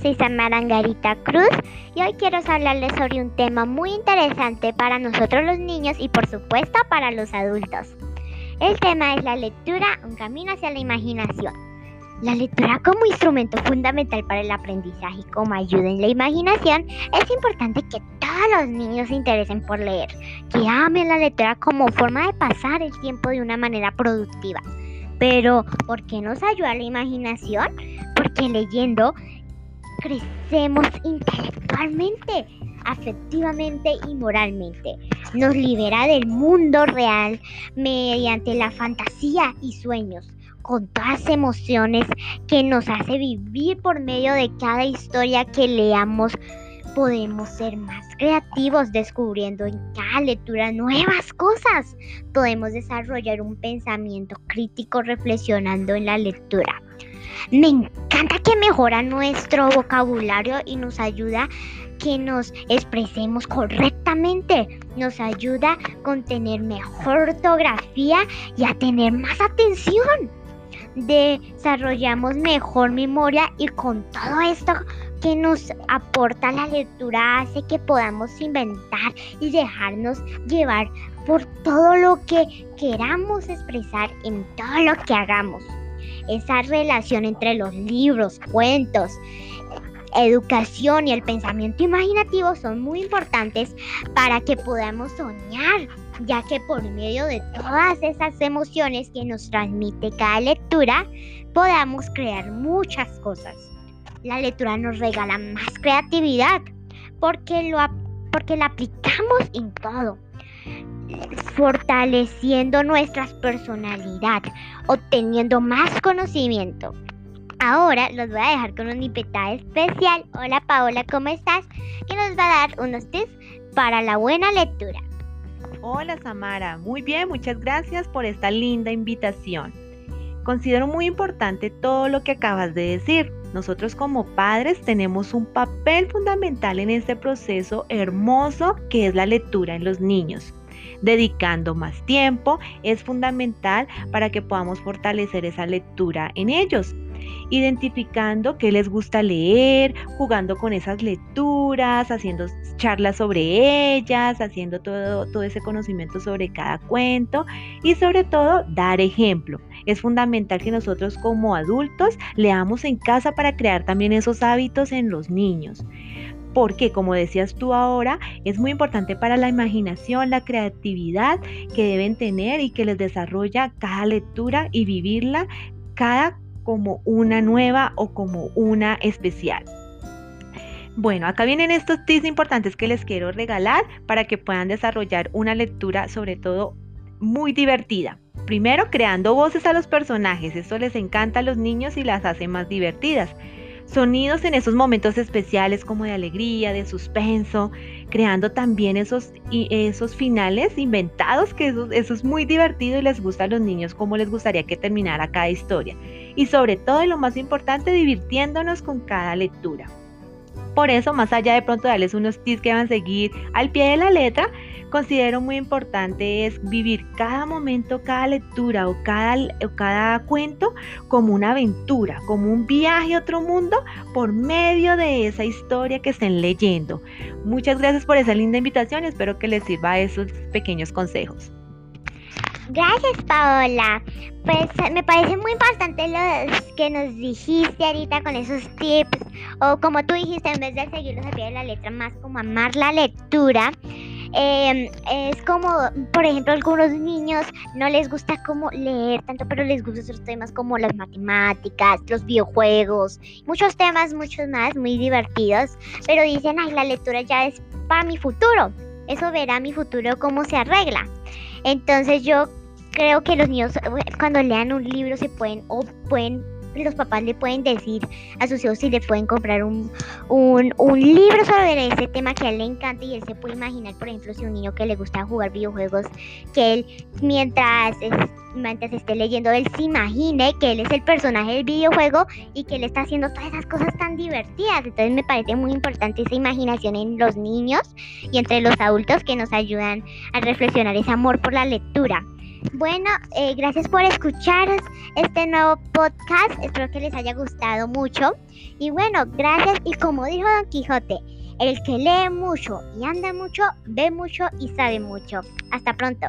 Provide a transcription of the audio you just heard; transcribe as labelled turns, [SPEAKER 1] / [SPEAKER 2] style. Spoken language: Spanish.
[SPEAKER 1] soy Samara Angarita Cruz y hoy quiero hablarles sobre un tema muy interesante para nosotros los niños y por supuesto para los adultos. El tema es la lectura, un camino hacia la imaginación. La lectura como instrumento fundamental para el aprendizaje y como ayuda en la imaginación, es importante que todos los niños se interesen por leer, que amen la lectura como forma de pasar el tiempo de una manera productiva. Pero, ¿por qué nos ayuda la imaginación? Porque leyendo crecemos intelectualmente, afectivamente y moralmente. Nos libera del mundo real mediante la fantasía y sueños, con todas emociones que nos hace vivir por medio de cada historia que leamos. Podemos ser más creativos descubriendo en cada lectura nuevas cosas. Podemos desarrollar un pensamiento crítico reflexionando en la lectura. Que mejora nuestro vocabulario y nos ayuda que nos expresemos correctamente. Nos ayuda con tener mejor ortografía y a tener más atención. Desarrollamos mejor memoria y con todo esto que nos aporta la lectura hace que podamos inventar y dejarnos llevar por todo lo que queramos expresar en todo lo que hagamos esa relación entre los libros, cuentos, educación y el pensamiento imaginativo son muy importantes para que podamos soñar, ya que por medio de todas esas emociones que nos transmite cada lectura, podamos crear muchas cosas. La lectura nos regala más creatividad porque, lo, porque la aplicamos en todo fortaleciendo nuestra personalidad, obteniendo más conocimiento. Ahora los voy a dejar con un invitada especial. Hola Paola, ¿cómo estás? Que nos va a dar unos tips para la buena lectura.
[SPEAKER 2] Hola Samara, muy bien, muchas gracias por esta linda invitación. Considero muy importante todo lo que acabas de decir. Nosotros como padres tenemos un papel fundamental en este proceso hermoso que es la lectura en los niños. Dedicando más tiempo es fundamental para que podamos fortalecer esa lectura en ellos identificando qué les gusta leer, jugando con esas lecturas, haciendo charlas sobre ellas, haciendo todo, todo ese conocimiento sobre cada cuento y sobre todo dar ejemplo. Es fundamental que nosotros como adultos leamos en casa para crear también esos hábitos en los niños porque como decías tú ahora, es muy importante para la imaginación, la creatividad que deben tener y que les desarrolla cada lectura y vivirla cada como una nueva o como una especial. Bueno, acá vienen estos tips importantes que les quiero regalar para que puedan desarrollar una lectura sobre todo muy divertida. Primero, creando voces a los personajes. Esto les encanta a los niños y las hace más divertidas sonidos en esos momentos especiales como de alegría, de suspenso, creando también esos, esos finales inventados, que eso, eso, es muy divertido y les gusta a los niños como les gustaría que terminara cada historia. Y sobre todo y lo más importante, divirtiéndonos con cada lectura. Por eso, más allá de pronto darles unos tips que van a seguir al pie de la letra, considero muy importante es vivir cada momento, cada lectura o cada, o cada cuento como una aventura, como un viaje a otro mundo por medio de esa historia que estén leyendo. Muchas gracias por esa linda invitación, espero que les sirva esos pequeños consejos.
[SPEAKER 1] Gracias Paola. Pues me parece muy importante lo que nos dijiste ahorita con esos tips o como tú dijiste en vez de seguirlos a pie de la letra más como amar la lectura. Em, es como, por ejemplo, algunos niños no les gusta como leer tanto, pero les gustan otros temas como las matemáticas, los videojuegos, muchos temas, muchos más, muy divertidos, pero dicen, ay, la lectura ya es para mi futuro, eso verá mi futuro cómo se arregla. Entonces yo creo que los niños cuando lean un libro se pueden o pueden los papás le pueden decir a sus hijos si le pueden comprar un, un, un, libro sobre ese tema que a él le encanta y él se puede imaginar, por ejemplo, si un niño que le gusta jugar videojuegos, que él mientras, mientras esté leyendo, él se imagine que él es el personaje del videojuego y que él está haciendo todas esas cosas tan divertidas. Entonces me parece muy importante esa imaginación en los niños y entre los adultos que nos ayudan a reflexionar ese amor por la lectura. Bueno, eh, gracias por escuchar este nuevo podcast. Espero que les haya gustado mucho. Y bueno, gracias. Y como dijo Don Quijote, el que lee mucho y anda mucho, ve mucho y sabe mucho. Hasta pronto.